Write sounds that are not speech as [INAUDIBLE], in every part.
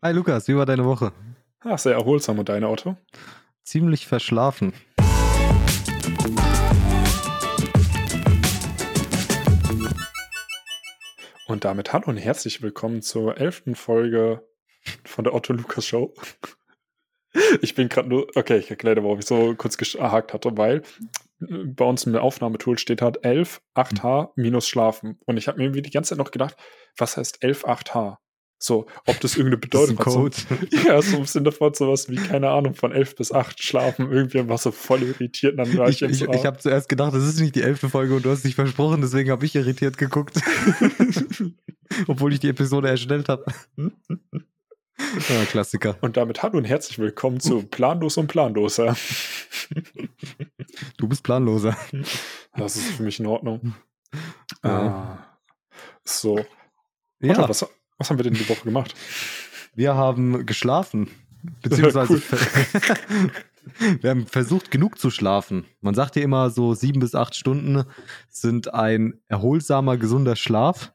Hi Lukas, wie war deine Woche? Ach, sehr erholsam und deine Otto? Ziemlich verschlafen. Und damit hallo und herzlich willkommen zur elften Folge von der Otto Lukas Show. [LAUGHS] Ich bin gerade nur, okay, ich erkläre, warum ich so kurz gehakt hatte, weil bei uns im Aufnahmetool steht halt 11 8H minus Schlafen. Und ich habe mir irgendwie die ganze Zeit noch gedacht, was heißt 11 8H? So, ob das irgendeine [LAUGHS] Bedeutung das Code. hat. So, [LAUGHS] ja, so im Sinne von sowas wie, keine Ahnung, von 11 bis 8 schlafen. Irgendwie war so voll irritiert. Und dann war Ich, ich, ich habe zuerst gedacht, das ist nicht die elfte Folge und du hast dich versprochen, deswegen habe ich irritiert geguckt. [LAUGHS] Obwohl ich die Episode erstellt habe. ja, Klassiker. Und damit hallo und herzlich willkommen zu Planlos und Planloser. Du bist planloser. Das ist für mich in Ordnung. Ja. Ah. So. Ja, Otto, was, was haben wir denn die Woche gemacht? wir haben geschlafen. Beziehungsweise [LAUGHS] [LAUGHS] wir haben versucht, genug zu schlafen. Man sagt ja immer, so sieben bis acht Stunden sind ein erholsamer, gesunder Schlaf.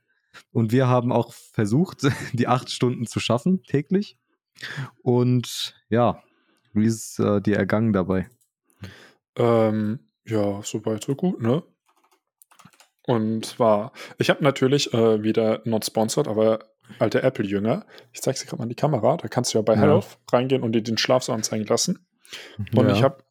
Und wir haben auch versucht, [LAUGHS] die acht Stunden zu schaffen, täglich. Und ja, wie ist äh, dir ergangen dabei? Ähm, ja, soweit, so gut, ne? Und zwar, ich habe natürlich äh, wieder not sponsored, aber alte Apple-Jünger. Ich zeige dir gerade mal in die Kamera. Da kannst du ja bei Ja. Health reingehen und dir den Schlaf so anzeigen lassen. Und Ja. ich habe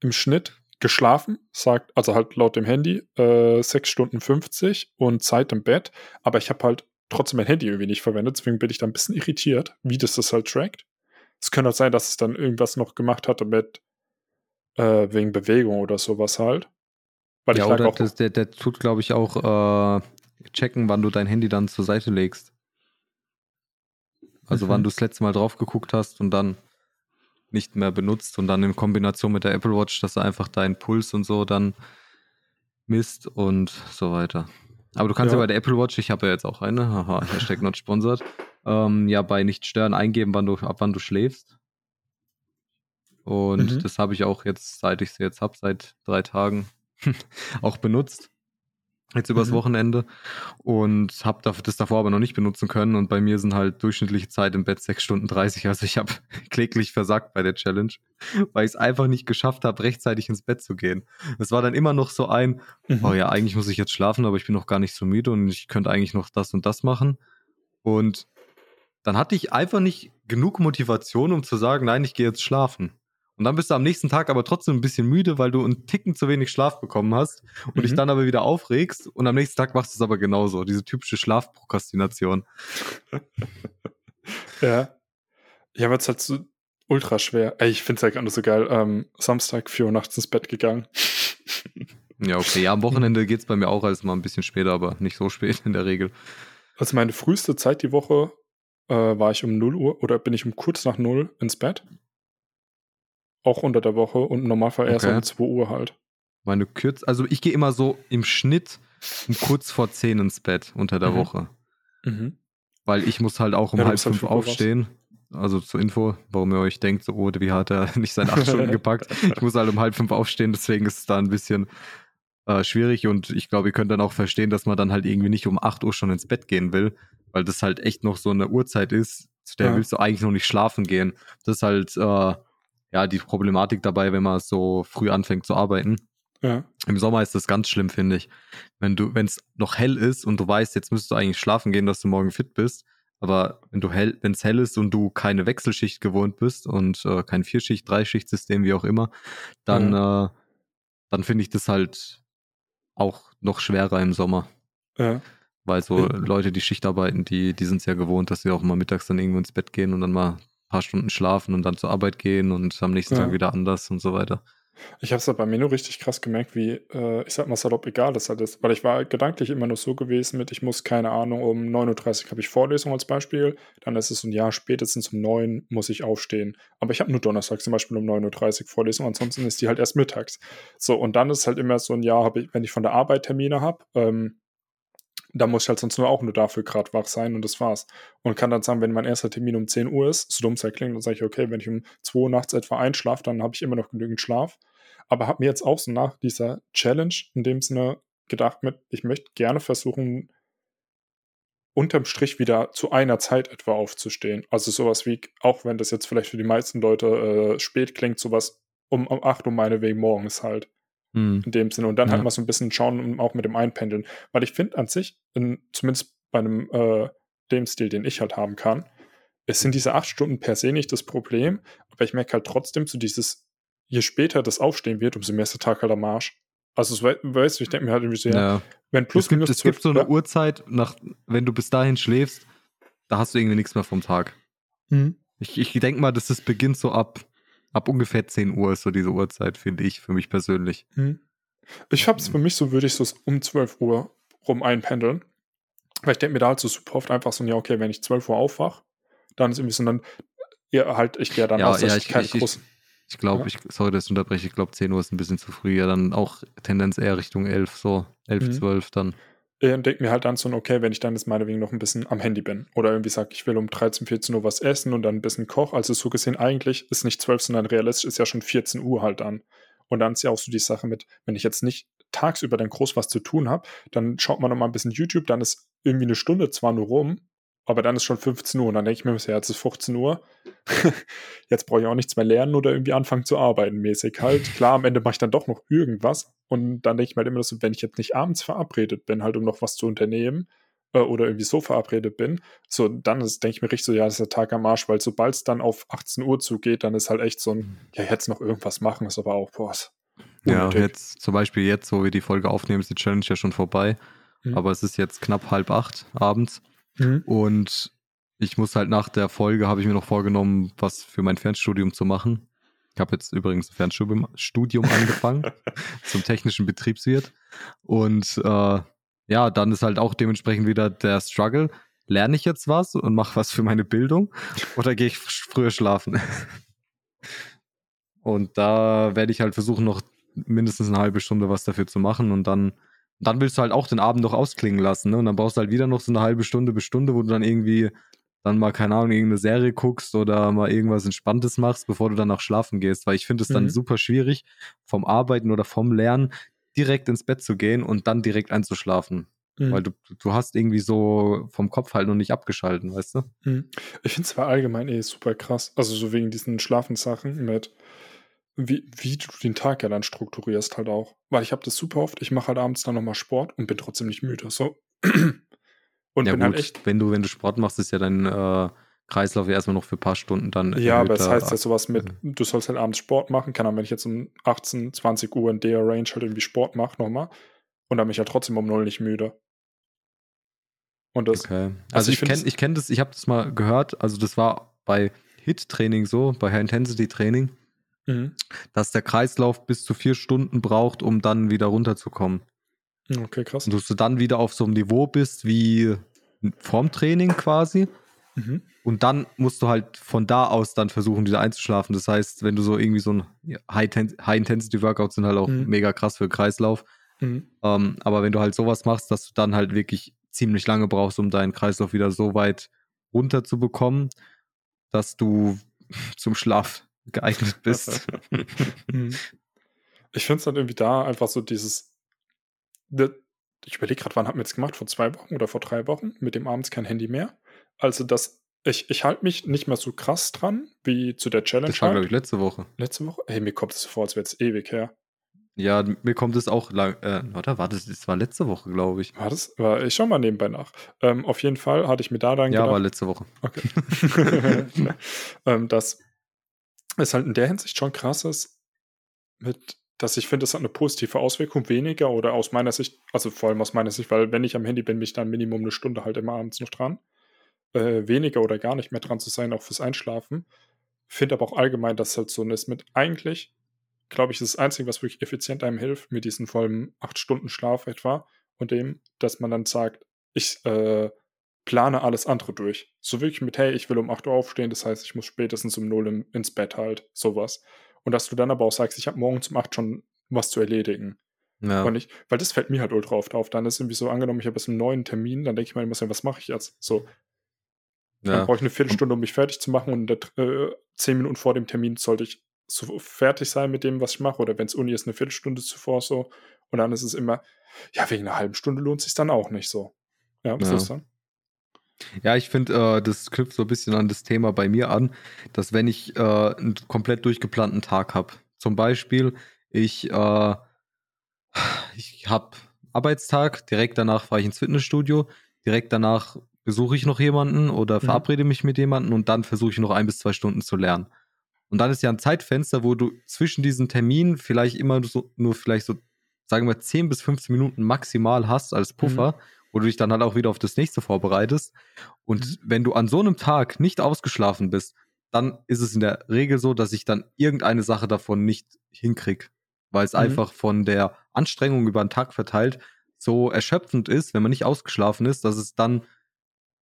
im Schnitt geschlafen, sagt, also halt laut dem Handy, äh, 6 Stunden 50 und Zeit im Bett. Aber ich habe halt trotzdem mein Handy irgendwie nicht verwendet, deswegen bin ich da ein bisschen irritiert, wie das das halt trackt. Es könnte halt sein, dass es dann irgendwas noch gemacht hatte mit äh, wegen Bewegung oder sowas halt. Weil ja, ich oder auch. das, der, der tut, glaube ich, auch äh, checken, wann du dein Handy dann zur Seite legst. Also Mhm. wann [LAUGHS] du das letzte Mal drauf geguckt hast und dann nicht mehr benutzt und dann in Kombination mit der Apple Watch, dass er einfach deinen Puls und so dann misst und so weiter. Aber du kannst ja, Ja. bei der Apple Watch, ich habe ja jetzt auch eine, haha, [LAUGHS] Hashtag not sponsored, ähm, ja bei nicht stören eingeben, wann du, ab wann du schläfst. Und Mhm. das habe ich auch jetzt, seit ich sie jetzt habe, seit drei Tagen [LAUGHS] auch benutzt. Jetzt übers Mhm. Wochenende. Und habe das davor aber noch nicht benutzen können. Und bei mir sind halt durchschnittliche Zeit im Bett 6 Stunden 30. Also ich habe [LAUGHS] kläglich versagt bei der Challenge, weil ich es einfach nicht geschafft habe, rechtzeitig ins Bett zu gehen. Es war dann immer noch so ein, Mhm. oh ja, eigentlich muss ich jetzt schlafen, aber ich bin noch gar nicht so müde und ich könnte eigentlich noch das und das machen. Und dann hatte ich einfach nicht genug Motivation, um zu sagen, nein, ich gehe jetzt schlafen. Und dann bist du am nächsten Tag aber trotzdem ein bisschen müde, weil du einen Ticken zu wenig Schlaf bekommen hast und dich Mhm. dann aber wieder aufregst und am nächsten Tag machst du es aber genauso. Diese typische Schlafprokrastination. [LAUGHS] Ja. Ja, aber es ist halt so ultra schwer. Ey, ich finde es ja gerade so geil. Ähm, Samstag, 4 Uhr nachts ins Bett gegangen. [LAUGHS] Ja, okay. Ja, am Wochenende geht's bei mir auch als mal ein bisschen später, aber nicht so spät in der Regel. Also meine früheste Zeit die Woche äh, war ich um 0 Uhr oder bin ich um kurz nach 0 ins Bett. Auch unter der Woche und im Normalfall erst Okay. um 2 Uhr halt. Meine Kürz, also ich gehe immer so im Schnitt um kurz vor 10 ins Bett unter der Mhm. Woche. Mhm. Weil ich muss halt auch um Ja, halb halt fünf aufstehen. Also zur Info, warum ihr euch denkt, so, oh, wie hat er [LAUGHS] nicht seine acht Stunden gepackt. Ich muss halt um halb fünf aufstehen, deswegen ist es da ein bisschen äh, schwierig und ich glaube, ihr könnt dann auch verstehen, dass man dann halt irgendwie nicht um 8 Uhr schon ins Bett gehen will, weil das halt echt noch so eine Uhrzeit ist, zu der Ja. willst du eigentlich noch nicht schlafen gehen. Das ist halt äh, ja die Problematik dabei, wenn man so früh anfängt zu arbeiten. Ja. Im Sommer ist das ganz schlimm, finde ich. Wenn du, wenn es noch hell ist und du weißt, jetzt müsstest du eigentlich schlafen gehen, dass du morgen fit bist. Aber wenn du hell, wenn es hell ist und du keine Wechselschicht gewohnt bist und äh, kein Vierschicht, Dreischichtsystem, wie auch immer, dann, äh, dann finde ich das halt auch noch schwerer im Sommer. Ja. Weil so Ja. Leute, die Schicht arbeiten, die, die sind es ja gewohnt, dass sie auch mal mittags dann irgendwo ins Bett gehen und dann mal paar Stunden schlafen und dann zur Arbeit gehen und am nächsten Ja. Tag wieder anders und so weiter. Ich habe es bei mir nur richtig krass gemerkt, wie, äh, ich sag mal salopp, egal das halt ist. Weil ich war gedanklich immer nur so gewesen mit, ich muss, keine Ahnung, um 9.30 Uhr habe ich Vorlesung als Beispiel. Dann ist es so ein Jahr spätestens um 9 muss ich aufstehen. Aber ich habe nur Donnerstag zum Beispiel um 9.30 Uhr Vorlesung, ansonsten ist die halt erst mittags. So, und dann ist halt immer so ein Jahr, ich, wenn ich von der Arbeit Termine habe, ähm, da muss ich halt sonst nur auch nur dafür gerade wach sein und das war's. Und kann dann sagen, wenn mein erster Termin um 10 Uhr ist, so dumm es halt klingt, dann sage ich, okay, wenn ich um 2 Uhr nachts etwa einschlafe, dann habe ich immer noch genügend Schlaf. Aber habe mir jetzt auch so nach dieser Challenge in dem Sinne gedacht, mit, ich möchte gerne versuchen, unterm Strich wieder zu einer Zeit etwa aufzustehen. Also sowas wie, auch wenn das jetzt vielleicht für die meisten Leute äh, spät klingt, sowas um, um 8 Uhr meinetwegen morgens halt. Hm. In dem Sinne. Und dann halt Ja. mal so ein bisschen schauen, und auch mit dem Einpendeln. Weil ich finde an sich, in, zumindest bei einem, äh, dem Stil, den ich halt haben kann, es sind diese acht Stunden per se nicht das Problem, aber ich merke halt trotzdem so dieses, je später das Aufstehen wird, umso mehr ist der Tag halt am Arsch. Also, so, we- weißt du, ich denke mir halt irgendwie so, ja, Ja. wenn plus Es gibt, minus es gibt so eine ja. Uhrzeit, nach, wenn du bis dahin schläfst, da hast du irgendwie nichts mehr vom Tag. Mhm. Ich, ich denke mal, dass es beginnt so ab, ab ungefähr 10 Uhr, ist so diese Uhrzeit, finde ich, für mich persönlich. Mhm. Ich hab's für mich so, würde ich so um 12 Uhr rum einpendeln. Weil ich denke mir da halt so super oft einfach so, ja, okay, wenn ich 12 Uhr aufwach, dann ist irgendwie so, dann, ja, halt, ich gehe dann Ja, aus, ja, ich ich- ich- ich- glaube, Ja. ich, sorry, dass ich unterbreche, ich glaube 10 Uhr ist ein bisschen zu früh, ja, dann auch Tendenz eher Richtung 11, so 11, Mhm. 12 dann. Äh, und denke mir halt dann so, okay, wenn ich dann jetzt meinetwegen noch ein bisschen am Handy bin oder irgendwie sage, ich will um 13, 14 Uhr was essen und dann ein bisschen koch, also so gesehen eigentlich ist nicht 12, sondern realistisch ist ja schon 14 Uhr halt dann. Und dann ist ja auch so die Sache mit, wenn ich jetzt nicht tagsüber dann groß was zu tun habe, dann schaut man noch mal ein bisschen YouTube, dann ist irgendwie eine Stunde zwar nur rum, aber dann ist schon 15 Uhr und dann denke ich mir, ja, jetzt ist 15 Uhr, [LAUGHS] jetzt brauche ich auch nichts mehr lernen oder irgendwie anfangen zu arbeiten mäßig halt. Klar, am Ende mache ich dann doch noch irgendwas und dann denke ich mir halt immer so, wenn ich jetzt nicht abends verabredet bin, halt um noch was zu unternehmen äh, oder irgendwie so verabredet bin, so dann ist, denke ich mir richtig so, ja, das ist der Tag am Arsch, weil sobald es dann auf 18 Uhr zugeht, dann ist halt echt so ein, ja, jetzt noch irgendwas machen, ist aber auch, boah, Ja, jetzt zum Beispiel jetzt, wo wir die Folge aufnehmen, ist die Challenge ja schon vorbei. Mhm. Aber es ist jetzt knapp halb acht abends Mhm. und ich muss halt nach der Folge, habe ich mir noch vorgenommen, was für mein Fernstudium zu machen. Ich habe jetzt übrigens ein Fernstudium Studium angefangen [LAUGHS] zum technischen Betriebswirt. Und äh, ja, dann ist halt auch dementsprechend wieder der Struggle. Lerne ich jetzt was und mache was für meine Bildung oder gehe ich früher schlafen? [LAUGHS] Und da werde ich halt versuchen, noch mindestens eine halbe Stunde was dafür zu machen und dann, dann willst du halt auch den Abend noch ausklingen lassen, ne? Und dann brauchst du halt wieder noch so eine halbe Stunde bis Stunde, wo du dann irgendwie dann mal, keine Ahnung, irgendeine Serie guckst oder mal irgendwas Entspanntes machst, bevor du dann auch schlafen gehst. Weil ich finde es dann Mhm. super schwierig, vom Arbeiten oder vom Lernen direkt ins Bett zu gehen und dann direkt einzuschlafen. Mhm. Weil du, du hast irgendwie so vom Kopf halt noch nicht abgeschalten, weißt du? Mhm. Ich finde es zwar allgemein eh super krass, also so wegen diesen Schlafenssachen mit, wie, wie du den Tag ja dann strukturierst halt auch. Weil ich habe das super oft, ich mache halt abends dann nochmal Sport und bin trotzdem nicht müde. So. [CLEARS THROAT] Und ja bin gut, halt echt. wenn du, wenn du Sport machst, ist ja dein äh, Kreislauf ja erstmal noch für ein paar Stunden dann Ja, aber es erhöhter- heißt ja sowas mit, du sollst halt abends Sport machen, kann dann, wenn ich jetzt um 18, 20 Uhr in der Range halt irgendwie Sport mache nochmal und dann bin ich halt trotzdem um null nicht müde. Und das, Okay. Also Also, ich ich kenne ich kenn das, ich habe das mal gehört, also das war bei HIT-Training so, bei High-Intensity-Training, Mhm. dass der Kreislauf bis zu vier Stunden braucht, um dann wieder runterzukommen. okay, krass. Und dass du dann wieder auf so einem Niveau bist wie vorm Training quasi. Mhm. Und dann musst du halt von da aus dann versuchen, wieder einzuschlafen. Das heißt, wenn du so irgendwie so ein High-Intensity-Workouts sind halt auch Mhm. mega krass für den Kreislauf. Mhm. Ähm, aber wenn du halt sowas machst, dass du dann halt wirklich ziemlich lange brauchst, um deinen Kreislauf wieder so weit runter zu bekommen, dass du zum Schlaf geeignet [LAUGHS] bist. [LAUGHS] Mhm. Ich finde es halt irgendwie da einfach so dieses. ne- Ich überlege gerade, wann haben wir jetzt gemacht? Vor zwei Wochen oder vor drei Wochen? Mit dem abends kein Handy mehr. Also, das. Ich, ich halte mich nicht mehr so krass dran wie zu der Challenge. das war, glaube halt. ich, letzte Woche. Letzte Woche? Hey, mir kommt es so vor, als wäre es ewig her. Ja, mir kommt es auch lang. Äh, oder war das? Das war letzte Woche, glaube ich. War das? War, ich schau mal nebenbei nach. Ähm, auf jeden Fall hatte ich mir da dann Ja, gedacht. war letzte Woche. Okay. [LAUGHS] ähm, dass es halt in der Hinsicht schon krass ist, mit, dass ich finde, es hat eine positive Auswirkung, weniger oder aus meiner Sicht, also vor allem aus meiner Sicht, weil wenn ich am Handy bin, bin ich dann Minimum eine Stunde halt immer abends noch dran. Äh, weniger oder gar nicht mehr dran zu sein, auch fürs Einschlafen. Finde aber auch allgemein, dass es halt so ist mit eigentlich, glaube ich, ist das Einzige, was wirklich effizient einem hilft, mit diesen vollen acht Stunden Schlaf etwa und dem, dass man dann sagt, ich äh, plane alles andere durch. So wirklich mit, hey, ich will um 8 Uhr aufstehen, das heißt, ich muss spätestens um 0 im, ins Bett halt, sowas. Und dass du dann aber auch sagst, ich habe morgen um 8 schon was zu erledigen. Ja. Und ich, weil das fällt mir halt ultra oft auf. Dann ist irgendwie so angenommen, ich habe jetzt einen neuen Termin, dann denke ich mir immer so, was mache ich jetzt? So, dann ja. brauche ich eine Viertelstunde, um mich fertig zu machen und der, äh, zehn Minuten vor dem Termin sollte ich so fertig sein mit dem, was ich mache. Oder wenn es Uni ist, eine Viertelstunde zuvor so. Und dann ist es immer, ja, wegen einer halben Stunde lohnt es sich dann auch nicht so. Ja, was Ja. ist dann? Ja, ich finde, äh, das knüpft so ein bisschen an das Thema bei mir an, dass wenn ich äh, einen komplett durchgeplanten Tag habe, zum Beispiel, ich, äh, ich habe Arbeitstag, direkt danach fahre ich ins Fitnessstudio, direkt danach besuche ich noch jemanden oder mhm. verabrede mich mit jemandem und dann versuche ich noch ein bis zwei Stunden zu lernen. Und dann ist ja ein Zeitfenster, wo du zwischen diesen Terminen vielleicht immer so, nur vielleicht so, sagen wir, 10 bis 15 Minuten maximal hast als Puffer, mhm. Wo du dich dann halt auch wieder auf das nächste vorbereitest. Und mhm. wenn du an so einem Tag nicht ausgeschlafen bist, dann ist es in der Regel so, dass ich dann irgendeine Sache davon nicht hinkriege. Weil es mhm. einfach von der Anstrengung über den Tag verteilt so erschöpfend ist, wenn man nicht ausgeschlafen ist, dass es dann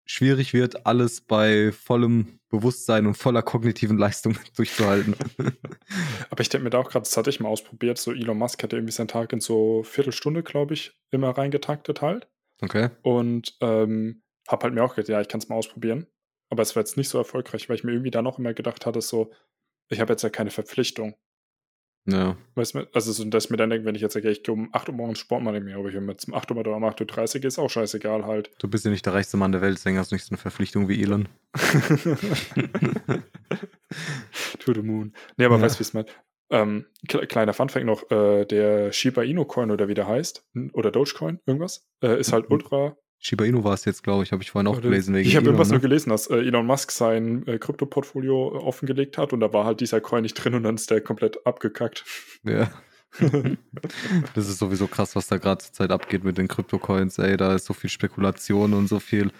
schwierig wird, alles bei vollem Bewusstsein und voller kognitiven [LAUGHS] Leistung durchzuhalten. [LAUGHS] Aber ich denke mir da auch gerade, das hatte ich mal ausprobiert, so Elon Musk hat irgendwie seinen Tag in so Viertelstunde, glaube ich, immer reingetaktet halt. Okay. Und ähm, hab halt mir auch gedacht, ja, ich kann es mal ausprobieren. Aber es war jetzt nicht so erfolgreich, weil ich mir irgendwie dann auch immer gedacht hatte, so, ich habe jetzt ja keine Verpflichtung. Ja. Weißt du, also so, dass ich mir dann denke, wenn ich jetzt sage, ich gehe um 8 Uhr morgens Sport machen, mehr, ob ich um 8 Uhr oder um 8.30 Uhr ist auch scheißegal halt. Du bist ja nicht der reichste Mann der Welt, deswegen hast du nicht so eine Verpflichtung wie Elon. [LAUGHS] to the moon. Nee, aber ja. weißt du, wie es mal. Ähm, kleiner Funfact noch, äh, der Shiba Inu Coin oder wie der heißt, oder Dogecoin, irgendwas, äh, ist halt mhm. ultra Shiba Inu war es jetzt, glaube ich, habe ich vorhin auch gelesen. Wegen ich habe irgendwas ne? nur gelesen, dass äh, Elon Musk sein äh, Krypto-Portfolio äh, offengelegt hat und da war halt dieser Coin nicht drin und dann ist der komplett abgekackt. Ja. [LAUGHS] das ist sowieso krass, was da gerade zur Zeit abgeht mit den Krypto-Coins, ey. Da ist so viel Spekulation und so viel,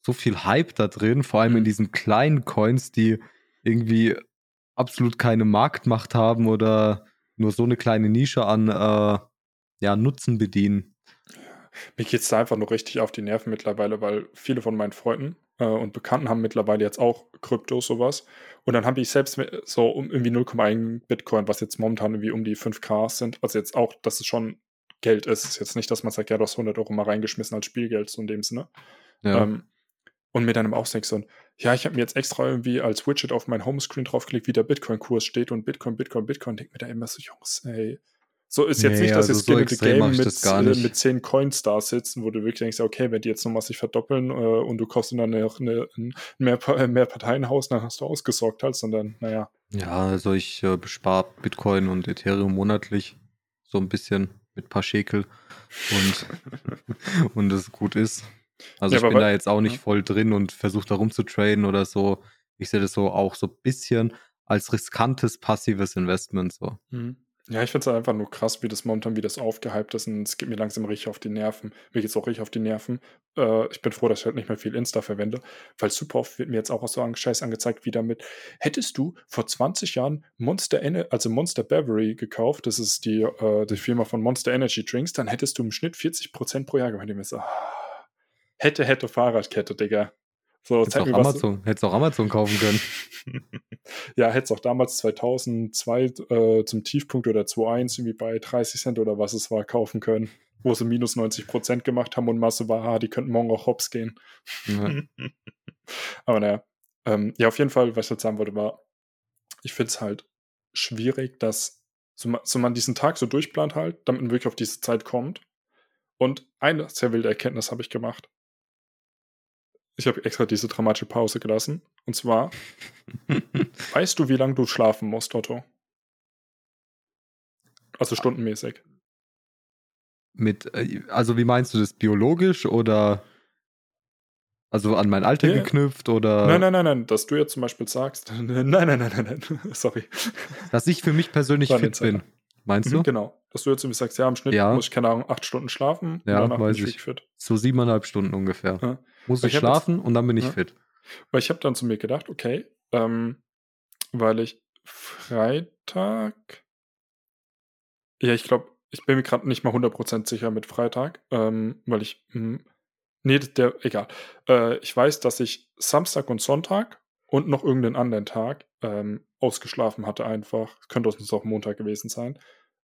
so viel Hype da drin, vor allem mhm. in diesen kleinen Coins, die irgendwie absolut keine Marktmacht haben oder nur so eine kleine Nische an äh, ja, Nutzen bedienen. Mir geht es da einfach nur richtig auf die Nerven mittlerweile, weil viele von meinen Freunden äh, und Bekannten haben mittlerweile jetzt auch Kryptos sowas. Und dann habe ich selbst so um irgendwie 0,1 Bitcoin, was jetzt momentan irgendwie um die 5K sind. Also jetzt auch, dass es schon Geld ist. ist jetzt nicht, dass man sagt, ja, du hast 100 Euro mal reingeschmissen als Spielgeld, so in dem Sinne. Ja. Ähm, und mir dann im Ausdenk so, ja, ich habe mir jetzt extra irgendwie als Widget auf mein Homescreen draufgelegt, wie der Bitcoin-Kurs steht und Bitcoin, Bitcoin, Bitcoin. Denke mir da immer so, Jungs, ey, so ist jetzt nee, nicht, dass also jetzt so Skin Game mit, äh, mit 10 Coins da sitzen, wo du wirklich denkst, okay, wenn die jetzt nochmal sich verdoppeln äh, und du kaufst dann eine, eine, ein mehr, mehr Parteienhaus, dann hast du ausgesorgt halt, sondern naja. Ja, also ich äh, bespare Bitcoin und Ethereum monatlich so ein bisschen mit ein paar Schekel und, [LAUGHS] und es gut ist. Also ja, ich bin da jetzt auch nicht ja. voll drin und versuche da rumzutraden oder so. Ich sehe das so auch so ein bisschen als riskantes passives Investment so. Mhm. Ja, ich finde es einfach nur krass, wie das momentan, wie das aufgehypt ist und es geht mir langsam richtig auf die Nerven. Mir geht es auch richtig auf die Nerven. Äh, ich bin froh, dass ich halt nicht mehr viel Insta verwende, weil super oft wird mir jetzt auch so ein Scheiß angezeigt, wie damit, hättest du vor 20 Jahren Monster, Ener also Monster Beverly gekauft, das ist die, äh, die Firma von Monster Energy Drinks, dann hättest du im Schnitt 40% pro Jahr gemacht. Ich mir so, ah, hätte, hätte Fahrradkette, Digga. So, hättest, auch Amazon, hättest auch Amazon kaufen können. [LAUGHS] ja, hättest auch damals 2002 äh, zum Tiefpunkt oder 2.1 irgendwie bei 30 Cent oder was es war kaufen können, wo sie minus 90 Prozent gemacht haben und Masse war, ah, die könnten morgen auch hops gehen. Ja. [LAUGHS] Aber naja, ähm, ja, auf jeden Fall, was ich jetzt sagen wollte, war, ich finde es halt schwierig, dass so, so man diesen Tag so durchplant halt, damit man wirklich auf diese Zeit kommt. Und eine sehr wilde Erkenntnis habe ich gemacht ich habe extra diese dramatische Pause gelassen. Und zwar, [LAUGHS] weißt du, wie lange du schlafen musst, Otto? Also stundenmäßig. Mit, äh, also wie meinst du das biologisch oder also an mein Alter yeah. geknüpft oder? Nein, nein, nein, nein, dass du jetzt zum Beispiel sagst, [LAUGHS] nein, nein, nein, nein, nein, [LAUGHS] sorry. Dass ich für mich persönlich fit bin, meinst du? Mhm, genau, dass du jetzt irgendwie sagst, ja, im Schnitt ja. muss ich, keine Ahnung, acht Stunden schlafen ja, und danach weiß bin ich, ich fit. So siebeneinhalb Stunden ungefähr. Ja. Muss ich, ich schlafen jetzt, und dann bin ich ja. fit. Weil ich habe dann zu mir gedacht, okay, ähm, weil ich Freitag, ja, ich glaube, ich bin mir gerade nicht mal 100% sicher mit Freitag, ähm, weil ich, mh, hm, nee, der, egal. Äh, ich weiß, dass ich Samstag und Sonntag und noch irgendeinen anderen Tag ähm, ausgeschlafen hatte einfach. Könnte uns auch Montag gewesen sein.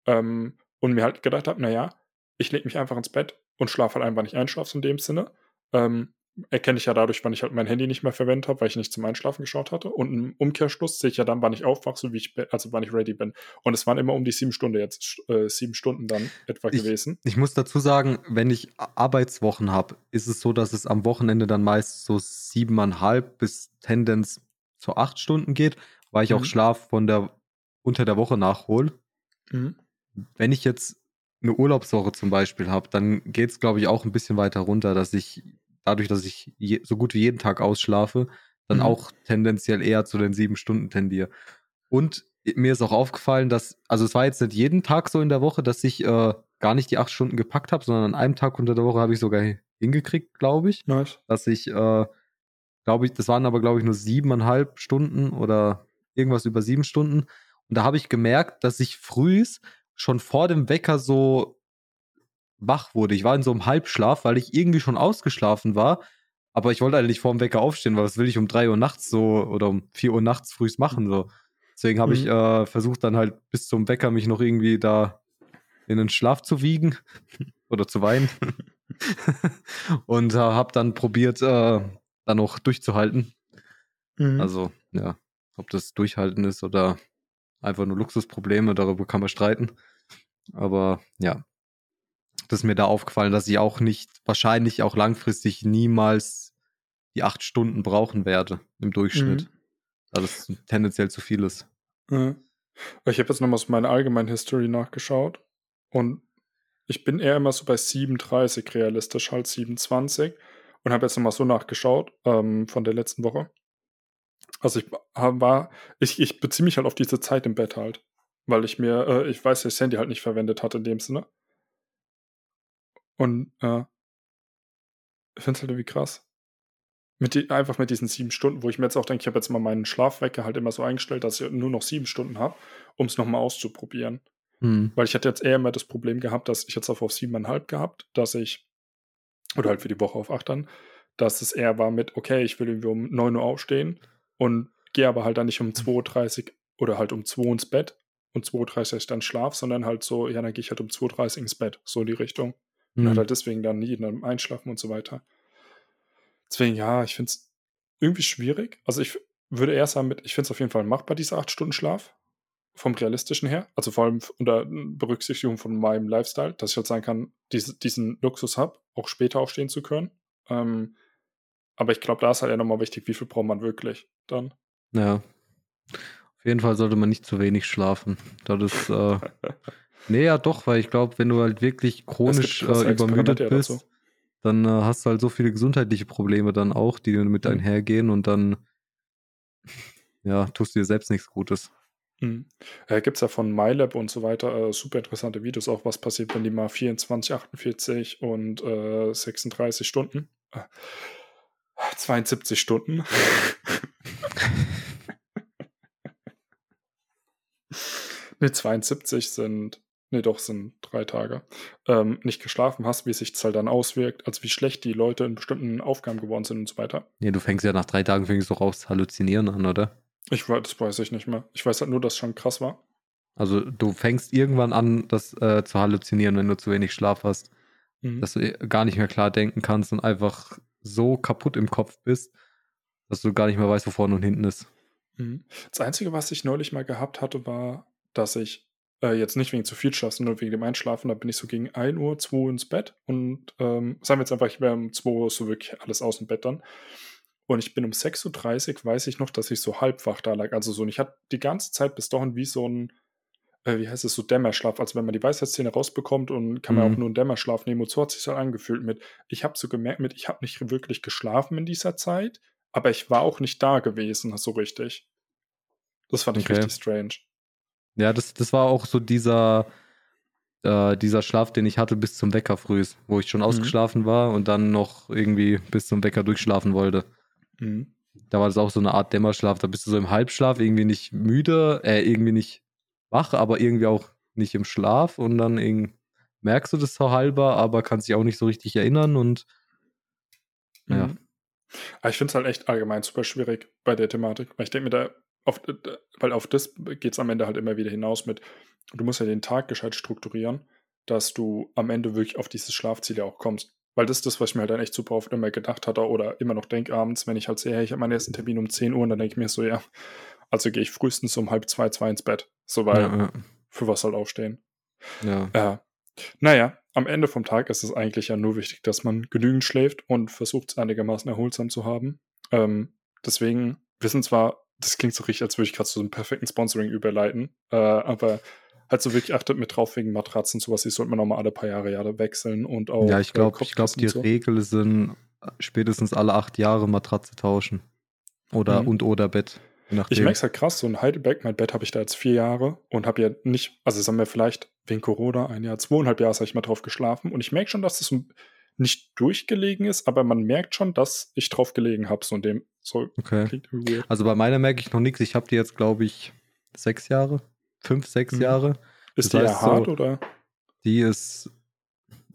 Ähm, und mir halt gedacht habe, naja, ich lege mich einfach ins Bett und schlafe halt einfach nicht ein, schlaf's in dem Sinne. Ähm, erkenne ich ja dadurch, wann ich halt mein Handy nicht mehr verwendet habe, weil ich nicht zum Einschlafen geschaut hatte. Und im Umkehrschluss sehe ich ja dann, wann ich aufwache, so wie ich, also wann ich ready bin. Und es waren immer um die sieben Stunden jetzt, äh, sieben Stunden dann etwa ich, gewesen. Ich muss dazu sagen, wenn ich Arbeitswochen habe, ist es so, dass es am Wochenende dann meist so siebeneinhalb bis Tendenz zu acht Stunden geht, weil ich mhm. auch Schlaf von der unter der Woche nachhole. Mhm. Wenn ich jetzt eine Urlaubswoche zum Beispiel habe, dann geht es, glaube ich, auch ein bisschen weiter runter, dass ich dadurch, dass ich je, so gut wie jeden Tag ausschlafe, dann mhm. auch tendenziell eher zu den sieben Stunden tendiere. Und mir ist auch aufgefallen, dass, also es war jetzt nicht jeden Tag so in der Woche, dass ich äh, gar nicht die acht Stunden gepackt habe, sondern an einem Tag unter der Woche habe ich sogar hingekriegt, glaube ich. Nice. Dass ich, äh, glaube ich, das waren aber, glaube ich, nur siebeneinhalb Stunden oder irgendwas über sieben Stunden. Und da habe ich gemerkt, dass ich frühs schon vor dem Wecker so wach wurde. Ich war in so einem Halbschlaf, weil ich irgendwie schon ausgeschlafen war. Aber ich wollte eigentlich vor dem Wecker aufstehen, weil was will ich um drei Uhr nachts so oder um vier Uhr nachts frühs machen so. Deswegen habe mhm. ich äh, versucht dann halt bis zum Wecker mich noch irgendwie da in den Schlaf zu wiegen [LAUGHS] oder zu weinen. [LAUGHS] und äh, habe dann probiert, äh, dann noch durchzuhalten. Mhm. Also, ja, ob das Durchhalten ist oder einfach nur Luxusprobleme, darüber kann man streiten. Aber ja, das ist mir da aufgefallen, dass ich auch nicht, wahrscheinlich auch langfristig niemals die acht Stunden brauchen werde im Durchschnitt. Mhm. Da das tendenziell zu viel ist. Ja. Ich habe jetzt nochmal aus meiner allgemeinen History nachgeschaut und ich bin eher immer so bei 37 realistisch, halt 27 und habe jetzt nochmal so nachgeschaut ähm, von der letzten Woche. Also ich war, ich, ich beziehe mich halt auf diese Zeit im Bett halt, weil ich mir, äh, ich weiß, dass ich Handy halt nicht verwendet hatte in dem Sinne. Und äh, ich finde es halt irgendwie krass. Mit die, einfach mit diesen sieben Stunden, wo ich mir jetzt auch denke, ich habe jetzt mal meinen Schlafwecker halt immer so eingestellt, dass ich nur noch sieben Stunden habe, um es nochmal auszuprobieren. Mhm. Weil ich hatte jetzt eher immer das Problem gehabt, dass ich jetzt auf, auf siebeneinhalb gehabt, dass ich, oder halt für die Woche auf acht dann, dass es eher war mit, okay, ich will irgendwie um 9 Uhr aufstehen und gehe aber halt dann nicht um 2.30 Uhr oder halt um 2 Uhr ins Bett und 2.30 Uhr dann schlaf, sondern halt so, ja, dann gehe ich halt um 2.30 Uhr ins Bett, so in die Richtung. Mhm. Und halt deswegen dann nie in einem Einschlafen und so weiter. Deswegen, ja, ich finde es irgendwie schwierig. Also ich würde eher sagen, mit, ich finde es auf jeden Fall machbar, diese 8 Stunden Schlaf. Vom realistischen her. Also vor allem unter Berücksichtigung von meinem Lifestyle, dass ich halt sagen kann, diese, diesen Luxus habe, auch später aufstehen zu können. Ähm, aber ich glaube, da ist halt ja nochmal wichtig, wie viel braucht man wirklich dann. Ja. Auf jeden Fall sollte man nicht zu wenig schlafen. Das ist, äh, [LAUGHS] Nee, ja doch, weil ich glaube, wenn du halt wirklich chronisch äh, übermüdet bist, dann äh, hast du halt so viele gesundheitliche Probleme dann auch, die mit mhm. einhergehen und dann ja, tust du dir selbst nichts Gutes. Mhm. Äh, Gibt es ja von MyLab und so weiter äh, super interessante Videos, auch was passiert, wenn die mal 24, 48 und 36 äh, Stunden, 72 äh, Stunden. [LAUGHS] ne, 72 sind nee, doch, sind drei Tage, ähm, nicht geschlafen hast, wie sich das halt dann auswirkt, also wie schlecht die Leute in bestimmten Aufgaben geworden sind und so weiter. Nee, du fängst ja nach drei Tagen fängst du raus halluzinieren an, oder? Ich weiß, das weiß ich nicht mehr. Ich weiß halt nur, dass es schon krass war. Also du fängst irgendwann an, das äh, zu halluzinieren, wenn du zu wenig Schlaf hast. Mhm. Dass du äh, gar nicht mehr klar denken kannst und einfach so kaputt im Kopf bist, dass du gar nicht mehr weißt, wo vorne und hinten ist. Mhm. Das Einzige, was ich neulich mal gehabt hatte, war, dass ich äh, jetzt nicht wegen zu viel Schlaf, sondern wegen dem Einschlafen. Da bin ich so gegen 1 Uhr, 2 Uhr ins Bett. Und ähm, sagen wir jetzt einfach, ich wäre um 2 Uhr so wirklich alles aus dem Bett dann. Und ich bin um 6.30 Uhr, weiß ich noch, dass ich so halbwach da lag. Also so, und ich hatte die ganze Zeit bis dahin wie so ein, äh, wie heißt es, so Dämmerschlaf. Also wenn man die Weisheitszähne rausbekommt und kann man mhm. auch nur einen Dämmerschlaf nehmen. Und so hat sich halt angefühlt mit, ich habe so gemerkt mit, ich habe nicht wirklich geschlafen in dieser Zeit, aber ich war auch nicht da gewesen, so richtig. Das fand ich okay. richtig strange. Ja, das, das war auch so dieser, äh, dieser Schlaf, den ich hatte bis zum Wecker früh, wo ich schon mhm. ausgeschlafen war und dann noch irgendwie bis zum Wecker durchschlafen wollte. Mhm. Da war das auch so eine Art Dämmerschlaf. Da bist du so im Halbschlaf, irgendwie nicht müde, äh, irgendwie nicht wach, aber irgendwie auch nicht im Schlaf und dann merkst du das so halber, aber kannst dich auch nicht so richtig erinnern und ja. Mhm. Ich finde es halt echt allgemein super schwierig bei der Thematik, weil ich denke mir da, auf, weil auf das geht es am Ende halt immer wieder hinaus mit, du musst ja den Tag gescheit strukturieren, dass du am Ende wirklich auf dieses Schlafziel ja auch kommst. Weil das ist das, was ich mir halt dann echt super oft immer gedacht hatte oder immer noch denke abends, wenn ich halt sehe, hey, ich habe meinen ersten Termin um 10 Uhr und dann denke ich mir so, ja, also gehe ich frühestens um halb zwei, zwei ins Bett. So, weil Ja, ja. für was halt aufstehen. ja. Ja. Naja, am Ende vom Tag ist es eigentlich ja nur wichtig, dass man genügend schläft und versucht, es einigermaßen erholsam zu haben. Ähm, deswegen, wir sind zwar, das klingt so richtig, als würde ich gerade zu so einem perfekten Sponsoring überleiten, äh, aber halt so wirklich achtet mit drauf wegen Matratzen, sowas, die sollte man nochmal alle paar Jahre, Jahre wechseln und auch. ja, ich äh, glaube, ich glaub, Kopfkissen die so. Regel sind spätestens alle acht Jahre Matratze tauschen. Oder Mhm. und oder Bett. Ich merke es halt krass, so in Heidelberg, mein Bett habe ich da jetzt vier Jahre und habe ja nicht, also sagen wir vielleicht wegen Corona ein Jahr, zweieinhalb Jahre habe ich mal drauf geschlafen und ich merke schon, dass das nicht durchgelegen ist, aber man merkt schon, dass ich drauf gelegen habe, so in dem, so Okay. Also bei meiner merke ich noch nichts. Ich habe die jetzt, glaube ich, sechs Jahre, fünf, sechs Mhm. Jahre. Ist das die heißt eher hart so- oder? Die ist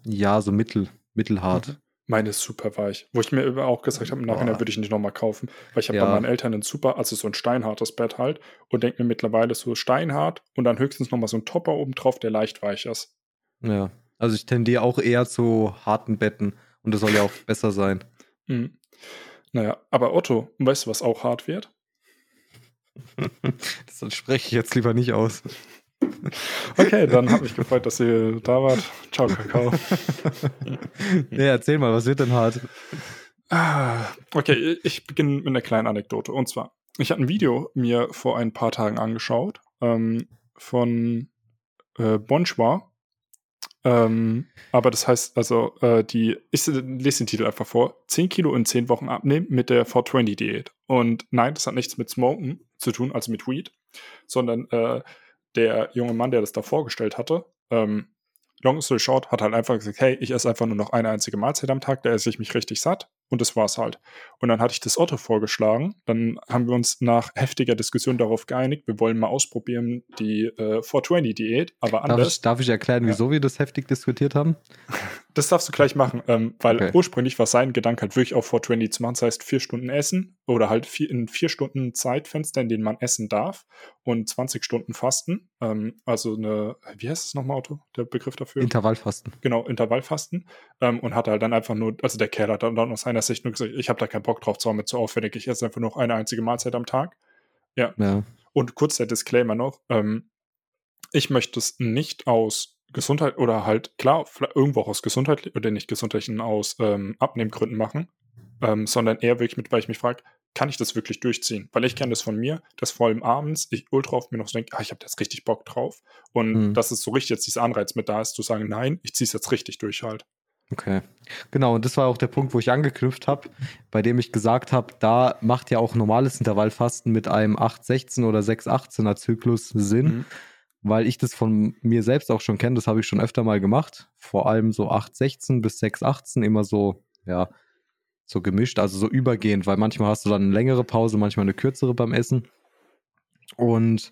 ja so mittel, mittelhart. Mhm. Meine ist super weich. Wo ich mir auch gesagt habe, im Nachhinein würde ich nicht nochmal kaufen, weil ich habe Ja. bei meinen Eltern ein super, also so ein steinhartes Bett halt und denke mir mittlerweile so steinhart und dann höchstens nochmal so ein Topper oben drauf, der leicht weich ist. Ja. Also ich tendiere auch eher zu harten Betten und das soll ja auch [LAUGHS] besser sein. Mhm. Naja, aber Otto, weißt du, was auch hart wird? [LAUGHS] Das spreche ich jetzt lieber nicht aus. [LAUGHS] Okay, dann hat mich gefreut, dass ihr da wart. Ciao, Kakao. ja, erzähl mal, was wird denn hart? Ah, okay, ich beginne mit einer kleinen Anekdote. Und zwar, ich habe ein Video mir vor ein paar Tagen angeschaut ähm, von äh, Bonchwa. Ähm, aber das heißt, also, äh, die, ich lese den Titel einfach vor: 10 Kilo in 10 Wochen abnehmen mit der 420-Diät. Und nein, das hat nichts mit Smoken zu tun, also mit Weed, sondern äh, der junge Mann, der das da vorgestellt hatte, ähm, long story short, hat halt einfach gesagt, hey, ich esse einfach nur noch eine einzige Mahlzeit am Tag, da esse ich mich richtig satt und das war's halt. Und dann hatte ich das Otto vorgeschlagen, dann haben wir uns nach heftiger Diskussion darauf geeinigt, wir wollen mal ausprobieren die äh, 420-Diät, aber Darf anders. ich, darf ich erklären, Ja. wieso wir das heftig diskutiert haben? [LAUGHS] Das darfst du gleich machen, ähm, weil Okay. ursprünglich war sein Gedanke halt wirklich auf 420 zu machen, das heißt vier Stunden essen oder halt vier, in vier Stunden Zeitfenster, in denen man essen darf und 20 Stunden fasten. Ähm, also eine, wie heißt es nochmal, Otto, der Begriff dafür? Intervallfasten. genau, Intervallfasten ähm, und hat halt dann einfach nur, also der Kerl hat dann aus seiner Sicht nur gesagt, ich habe da keinen Bock drauf, zwar mit zu aufwendig, ich esse einfach nur eine einzige Mahlzeit am Tag. Ja. Und kurz der Disclaimer noch, ähm, ich möchte es nicht aus Gesundheit oder halt, klar, irgendwo auch aus Gesundheit oder nicht gesundheitlichen, aus ähm, Abnehmgründen machen, ähm, sondern eher wirklich mit, weil ich mich frage, kann ich das wirklich durchziehen? Weil ich kenne das von mir, dass vor allem abends ich ultra oft mir noch so denke, ah, ich habe jetzt richtig Bock drauf. Und Mhm. dass es so richtig jetzt dieser Anreiz mit da ist, zu sagen, nein, ich ziehe es jetzt richtig durch halt. Okay. Genau, und das war auch der Punkt, wo ich angeknüpft habe, bei dem ich gesagt habe, da macht ja auch normales Intervallfasten mit einem 8-16 oder 6-18er Zyklus Sinn, Mhm. weil ich das von mir selbst auch schon kenne, das habe ich schon öfter mal gemacht. Vor allem so 8-16 bis 6-18, immer so, ja, so gemischt, also so übergehend, weil manchmal hast du dann eine längere Pause, manchmal eine kürzere beim Essen. Und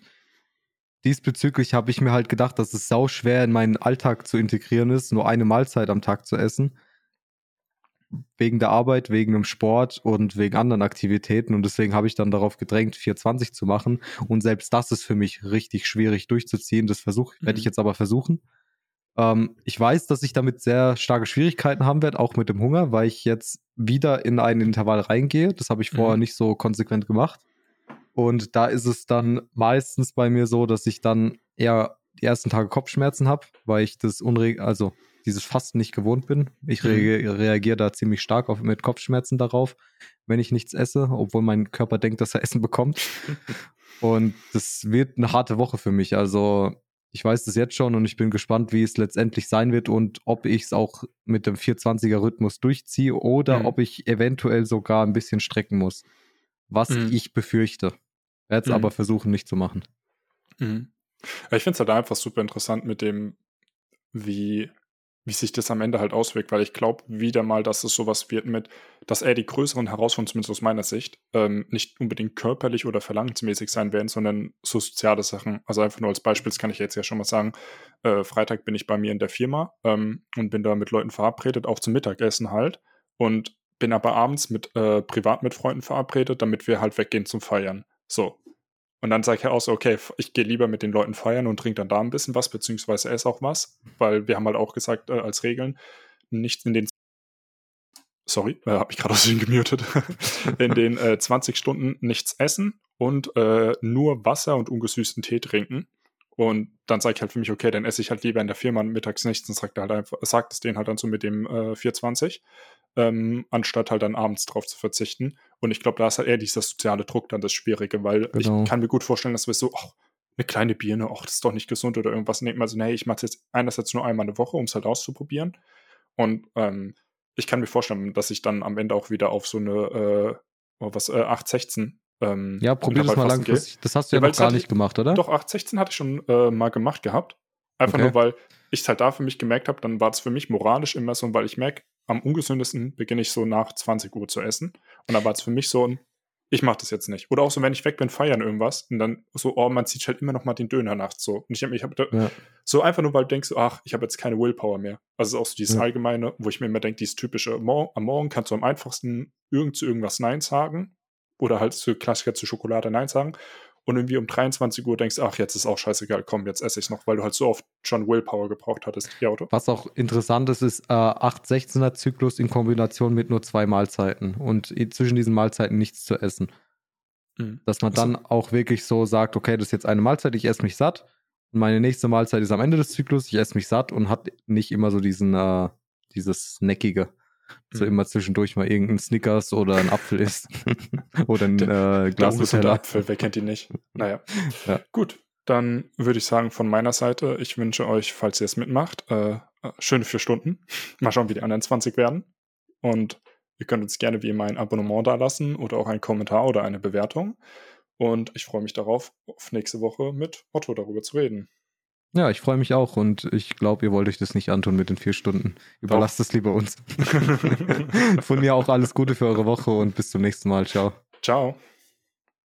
diesbezüglich habe ich mir halt gedacht, dass es sau schwer in meinen Alltag zu integrieren ist, nur eine Mahlzeit am Tag zu essen. Wegen der Arbeit, wegen dem Sport und wegen anderen Aktivitäten. Und deswegen habe ich dann darauf gedrängt, 420 zu machen. Und selbst das ist für mich richtig schwierig durchzuziehen. Das versuche, werde ich Mhm. jetzt aber versuchen. Ähm, ich weiß, dass ich damit sehr starke Schwierigkeiten haben werde, auch mit dem Hunger, weil ich jetzt wieder in einen Intervall reingehe. Das habe ich vorher Mhm. nicht so konsequent gemacht. Und da ist es dann meistens bei mir so, dass ich dann eher die ersten Tage Kopfschmerzen habe, weil ich das unreg also dieses Fasten nicht gewohnt bin. Ich Mhm. reagiere reagiere da ziemlich stark auf, mit Kopfschmerzen darauf, wenn ich nichts esse, obwohl mein Körper denkt, dass er Essen bekommt. [LAUGHS] Und das wird eine harte Woche für mich. Also ich weiß das jetzt schon und ich bin gespannt, wie es letztendlich sein wird und ob ich es auch mit dem 420er Rhythmus durchziehe oder Mhm. ob ich eventuell sogar ein bisschen strecken muss. Was Mhm. ich befürchte. Werde es Mhm. aber versuchen, nicht zu machen. Mhm. Ich finde es halt einfach super interessant mit dem, wie, wie sich das am Ende halt auswirkt, weil ich glaube wieder mal, dass es sowas wird mit, dass eher die größeren Herausforderungen, zumindest aus meiner Sicht, ähm, nicht unbedingt körperlich oder verlangensmäßig sein werden, sondern so soziale Sachen. Also einfach nur als Beispiel, das kann ich jetzt ja schon mal sagen, äh, Freitag bin ich bei mir in der Firma ähm, und bin da mit Leuten verabredet, auch zum Mittagessen halt und bin aber abends mit äh, privat mit Freunden verabredet, damit wir halt weggehen zum Feiern. So, und dann sage ich auch so, okay, ich gehe lieber mit den Leuten feiern und trinke dann da ein bisschen was, beziehungsweise esse auch was, weil wir haben halt auch gesagt, äh, als Regeln, nicht in den sorry, äh, habe ich gerade aus gemutet, [LAUGHS] in den äh, 20 Stunden nichts essen und äh, nur Wasser und ungesüßten Tee trinken. Und dann sage ich halt für mich, okay, dann esse ich halt lieber in der Firma mittags nichts und sagt, halt einfach, sagt es denen halt dann so mit dem äh, 420, ähm, anstatt halt dann abends drauf zu verzichten. Und ich glaube, da ist halt eher dieser soziale Druck dann das Schwierige, weil genau. ich kann mir gut vorstellen, dass wir so, ach, eine kleine Birne, ach, das ist doch nicht gesund oder irgendwas. Und denkt man so, nee, ich mache es jetzt einerseits nur einmal eine Woche, um es halt auszuprobieren. Und ähm, ich kann mir vorstellen, dass ich dann am Ende auch wieder auf so eine, äh, oh, was, äh, 816 ähm, ja, probier das mal langfristig. Das hast du ja, ja noch gar nicht gemacht, oder? Doch, 816 hatte ich schon äh, mal gemacht gehabt. Einfach okay. nur, weil ich es halt da für mich gemerkt habe, dann war es für mich moralisch immer so, weil ich merke, am ungesündesten beginne ich so nach 20 Uhr zu essen. Und dann war es für mich so ein, ich mache das jetzt nicht. Oder auch so, wenn ich weg bin, feiern irgendwas und dann so, oh, man zieht halt immer noch mal den Döner nachts so. Und ich habe ich hab ja. so einfach nur, weil du denkst, ach, ich habe jetzt keine Willpower mehr. Also auch so dieses ja. Allgemeine, wo ich mir immer denke, dieses typische, am Morgen kannst du am einfachsten irgend zu irgendwas Nein sagen oder halt zu Klassiker zu Schokolade Nein sagen und irgendwie um 23 Uhr denkst, ach, jetzt ist auch scheißegal, komm, jetzt esse ich noch, weil du halt so oft schon Willpower gebraucht hattest. Ja, oder? Was auch interessant ist, ist äh, 8-16er Zyklus in Kombination mit nur zwei Mahlzeiten und zwischen diesen Mahlzeiten nichts zu essen. Mhm. Dass man dann also, auch wirklich so sagt, okay, das ist jetzt eine Mahlzeit, ich esse mich satt und meine nächste Mahlzeit ist am Ende des Zyklus, ich esse mich satt und hat nicht immer so diesen, äh, dieses Snackige so mhm. immer zwischendurch mal irgendein Snickers oder ein Apfel isst. [LAUGHS] oder ein äh, Glas Nutella. Apfel, wer kennt ihn nicht? Naja. Ja. Gut, dann würde ich sagen, von meiner Seite, ich wünsche euch, falls ihr es mitmacht, äh, schöne vier Stunden. [LAUGHS] Mal schauen, wie die anderen 20 werden. Und ihr könnt uns gerne wie immer ein Abonnement da lassen oder auch einen Kommentar oder eine Bewertung. Und ich freue mich darauf, auf nächste Woche mit Otto darüber zu reden. Ja, ich freue mich auch und ich glaube, ihr wollt euch das nicht antun mit den vier Stunden. Überlasst es lieber uns. [LAUGHS] Von mir auch alles Gute für eure Woche und bis zum nächsten Mal. Ciao. Ciao.